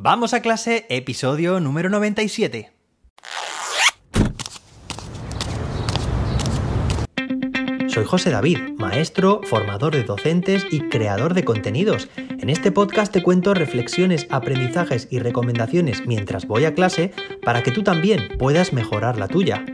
Vamos a clase, episodio número 97. Soy José David, maestro, formador de docentes y creador de contenidos. En este podcast te cuento reflexiones, aprendizajes y recomendaciones mientras voy a clase para que tú también puedas mejorar la tuya.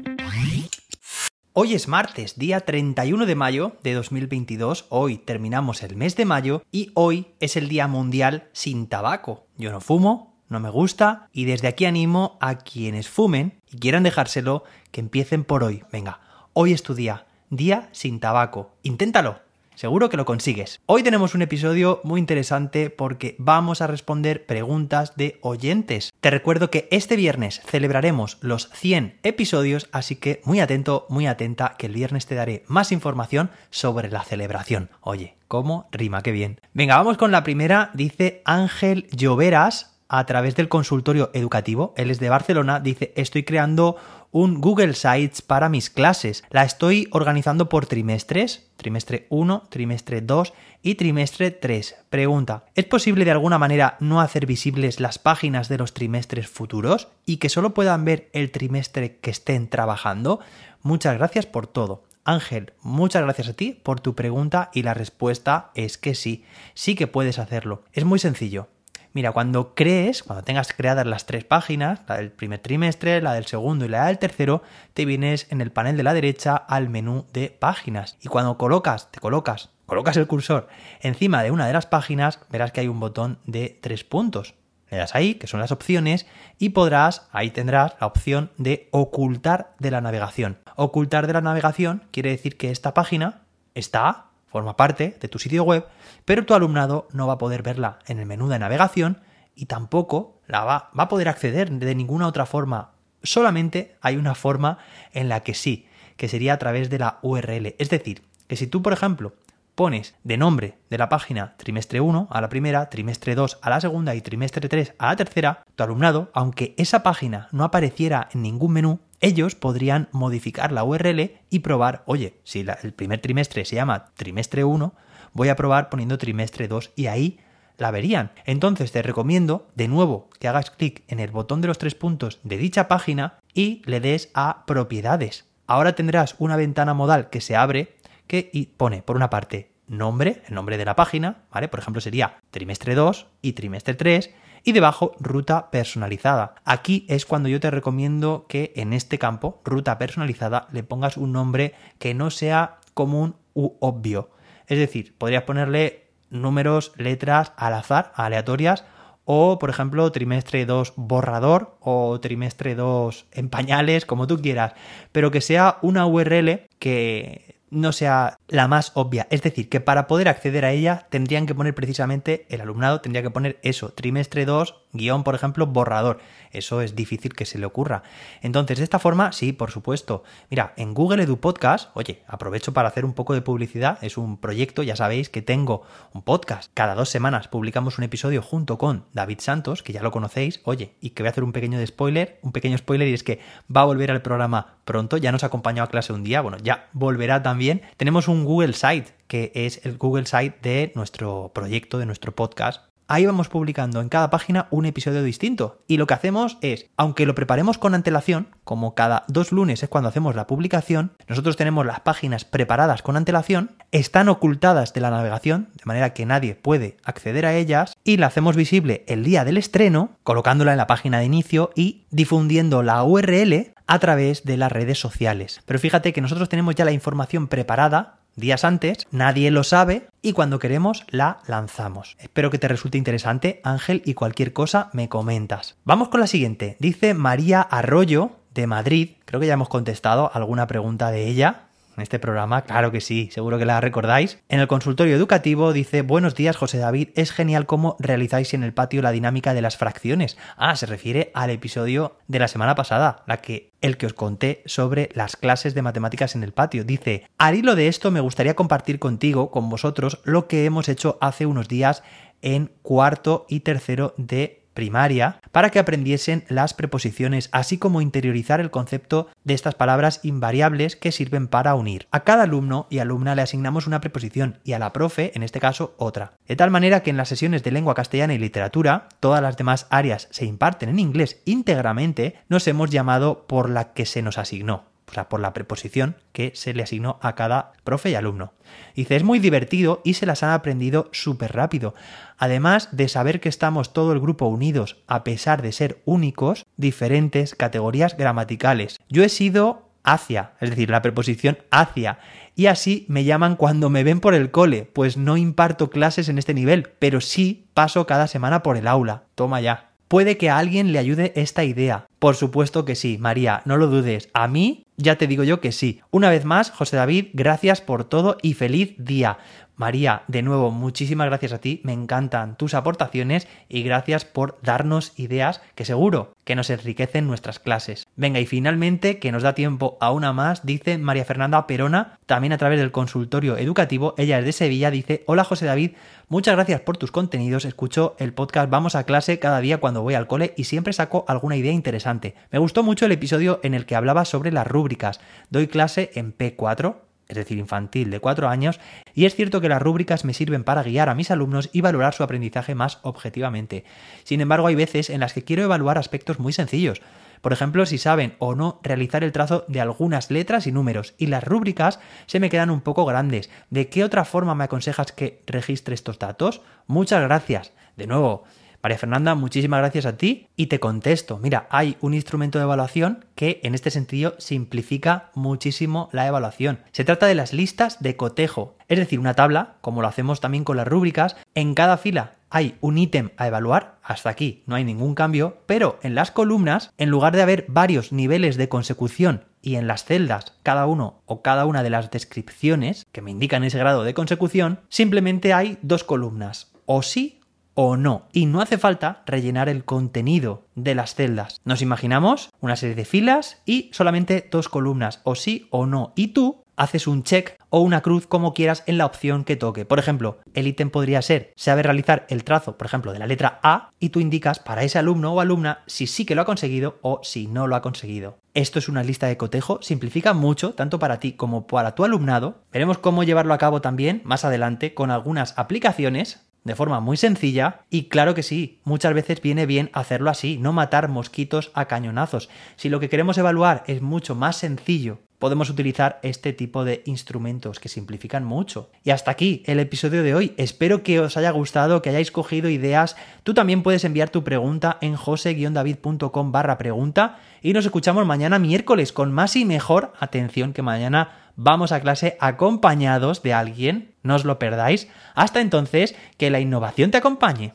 Hoy es martes, día 31 de mayo de 2022. Hoy terminamos el mes de mayo y hoy es el Día Mundial sin tabaco. Yo no fumo, no me gusta y desde aquí animo a quienes fumen y quieran dejárselo que empiecen por hoy. Venga, hoy es tu día día sin tabaco. Inténtalo. Seguro que lo consigues. Hoy tenemos un episodio muy interesante porque vamos a responder preguntas de oyentes. Te recuerdo que este viernes celebraremos los 100 episodios, así que muy atento, muy atenta, que el viernes te daré más información sobre la celebración. Oye, ¿cómo rima? Qué bien. Venga, vamos con la primera. Dice Ángel Lloveras a través del consultorio educativo. Él es de Barcelona. Dice, estoy creando un Google Sites para mis clases. La estoy organizando por trimestres, trimestre 1, trimestre 2 y trimestre 3. Pregunta, ¿es posible de alguna manera no hacer visibles las páginas de los trimestres futuros y que solo puedan ver el trimestre que estén trabajando? Muchas gracias por todo. Ángel, muchas gracias a ti por tu pregunta y la respuesta es que sí, sí que puedes hacerlo. Es muy sencillo. Mira, cuando crees, cuando tengas creadas las tres páginas, la del primer trimestre, la del segundo y la del tercero, te vienes en el panel de la derecha al menú de páginas. Y cuando colocas, te colocas, colocas el cursor encima de una de las páginas, verás que hay un botón de tres puntos. Le das ahí, que son las opciones, y podrás, ahí tendrás la opción de ocultar de la navegación. Ocultar de la navegación quiere decir que esta página está forma parte de tu sitio web, pero tu alumnado no va a poder verla en el menú de navegación y tampoco la va, va a poder acceder de ninguna otra forma. Solamente hay una forma en la que sí, que sería a través de la URL. Es decir, que si tú, por ejemplo, pones de nombre de la página trimestre 1 a la primera, trimestre 2 a la segunda y trimestre 3 a la tercera, tu alumnado, aunque esa página no apareciera en ningún menú, ellos podrían modificar la URL y probar, oye, si el primer trimestre se llama trimestre 1, voy a probar poniendo trimestre 2 y ahí la verían. Entonces te recomiendo de nuevo que hagas clic en el botón de los tres puntos de dicha página y le des a propiedades. Ahora tendrás una ventana modal que se abre que pone por una parte nombre, el nombre de la página, ¿vale? Por ejemplo sería trimestre 2 y trimestre 3 y debajo ruta personalizada. Aquí es cuando yo te recomiendo que en este campo, ruta personalizada, le pongas un nombre que no sea común u obvio. Es decir, podrías ponerle números, letras al azar, aleatorias, o por ejemplo trimestre 2 borrador o trimestre 2 en pañales, como tú quieras, pero que sea una URL que no sea la más obvia. Es decir, que para poder acceder a ella tendrían que poner precisamente, el alumnado tendría que poner eso, trimestre 2, guion, por ejemplo, borrador. Eso es difícil que se le ocurra. Entonces, de esta forma, sí, por supuesto. Mira, en Google Edu Podcast, oye, aprovecho para hacer un poco de publicidad. Es un proyecto, ya sabéis que tengo un podcast. Cada dos semanas publicamos un episodio junto con David Santos, que ya lo conocéis. Oye, y que voy a hacer un pequeño spoiler, un pequeño spoiler, y es que va a volver al programa pronto. Ya nos acompañó a clase un día, bueno, ya volverá también. Tenemos un Google Site, que es el Google Site de nuestro proyecto, de nuestro podcast, ahí vamos publicando en cada página un episodio distinto. Y lo que hacemos es, aunque lo preparemos con antelación, como cada dos lunes es cuando hacemos la publicación, nosotros tenemos las páginas preparadas con antelación, están ocultadas de la navegación, de manera que nadie puede acceder a ellas, y la hacemos visible el día del estreno, colocándola en la página de inicio y difundiendo la URL a través de las redes sociales. Pero fíjate que nosotros tenemos ya la información preparada días antes, nadie lo sabe y cuando queremos la lanzamos. Espero que te resulte interesante, Ángel, y cualquier cosa me comentas. Vamos con la siguiente. Dice María Arroyo de Madrid, creo que ya hemos contestado alguna pregunta de ella en este programa, claro que sí, seguro que la recordáis. En el consultorio educativo dice, buenos días José David, es genial cómo realizáis en el patio la dinámica de las fracciones. Ah, se refiere al episodio de la semana pasada, la que el que os conté sobre las clases de matemáticas en el patio. Dice, al hilo de esto me gustaría compartir contigo, con vosotros, lo que hemos hecho hace unos días en cuarto y tercero de primaria para que aprendiesen las preposiciones, así como interiorizar el concepto de estas palabras invariables que sirven para unir. A cada alumno y alumna le asignamos una preposición y a la profe, en este caso, otra. De tal manera que en las sesiones de lengua castellana y literatura, todas las demás áreas se imparten en inglés íntegramente, nos hemos llamado por la que se nos asignó o sea, por la preposición que se le asignó a cada profe y alumno. Dice, es muy divertido y se las han aprendido súper rápido. Además de saber que estamos todo el grupo unidos a pesar de ser únicos, diferentes categorías gramaticales. Yo he sido hacia, es decir, la preposición hacia, y así me llaman cuando me ven por el cole, pues no imparto clases en este nivel, pero sí paso cada semana por el aula. Toma ya. Puede que a alguien le ayude esta idea. Por supuesto que sí, María, no lo dudes. A mí, ya te digo yo que sí. Una vez más, José David, gracias por todo y feliz día. María, de nuevo, muchísimas gracias a ti, me encantan tus aportaciones y gracias por darnos ideas que seguro que nos enriquecen nuestras clases. Venga, y finalmente, que nos da tiempo a una más, dice María Fernanda Perona, también a través del consultorio educativo, ella es de Sevilla, dice, hola José David, muchas gracias por tus contenidos, escucho el podcast Vamos a clase cada día cuando voy al cole y siempre saco alguna idea interesante. Me gustó mucho el episodio en el que hablaba sobre las rúbricas. Doy clase en P4, es decir, infantil de 4 años, y es cierto que las rúbricas me sirven para guiar a mis alumnos y valorar su aprendizaje más objetivamente. Sin embargo, hay veces en las que quiero evaluar aspectos muy sencillos. Por ejemplo, si saben o no realizar el trazo de algunas letras y números, y las rúbricas se me quedan un poco grandes. ¿De qué otra forma me aconsejas que registre estos datos? Muchas gracias. De nuevo, María Fernanda, muchísimas gracias a ti y te contesto. Mira, hay un instrumento de evaluación que en este sentido simplifica muchísimo la evaluación. Se trata de las listas de cotejo, es decir, una tabla, como lo hacemos también con las rúbricas, en cada fila hay un ítem a evaluar, hasta aquí no hay ningún cambio, pero en las columnas, en lugar de haber varios niveles de consecución y en las celdas cada uno o cada una de las descripciones que me indican ese grado de consecución, simplemente hay dos columnas, o sí o no. Y no hace falta rellenar el contenido de las celdas. Nos imaginamos una serie de filas y solamente dos columnas, o sí o no. Y tú haces un check o una cruz como quieras en la opción que toque. Por ejemplo, el ítem podría ser sabe realizar el trazo, por ejemplo, de la letra A y tú indicas para ese alumno o alumna si sí que lo ha conseguido o si no lo ha conseguido. Esto es una lista de cotejo, simplifica mucho tanto para ti como para tu alumnado. Veremos cómo llevarlo a cabo también más adelante con algunas aplicaciones de forma muy sencilla y claro que sí, muchas veces viene bien hacerlo así, no matar mosquitos a cañonazos. Si lo que queremos evaluar es mucho más sencillo, podemos utilizar este tipo de instrumentos que simplifican mucho. Y hasta aquí el episodio de hoy. Espero que os haya gustado, que hayáis cogido ideas. Tú también puedes enviar tu pregunta en jose-david.com barra pregunta y nos escuchamos mañana miércoles con más y mejor atención que mañana vamos a clase acompañados de alguien, no os lo perdáis. Hasta entonces, que la innovación te acompañe.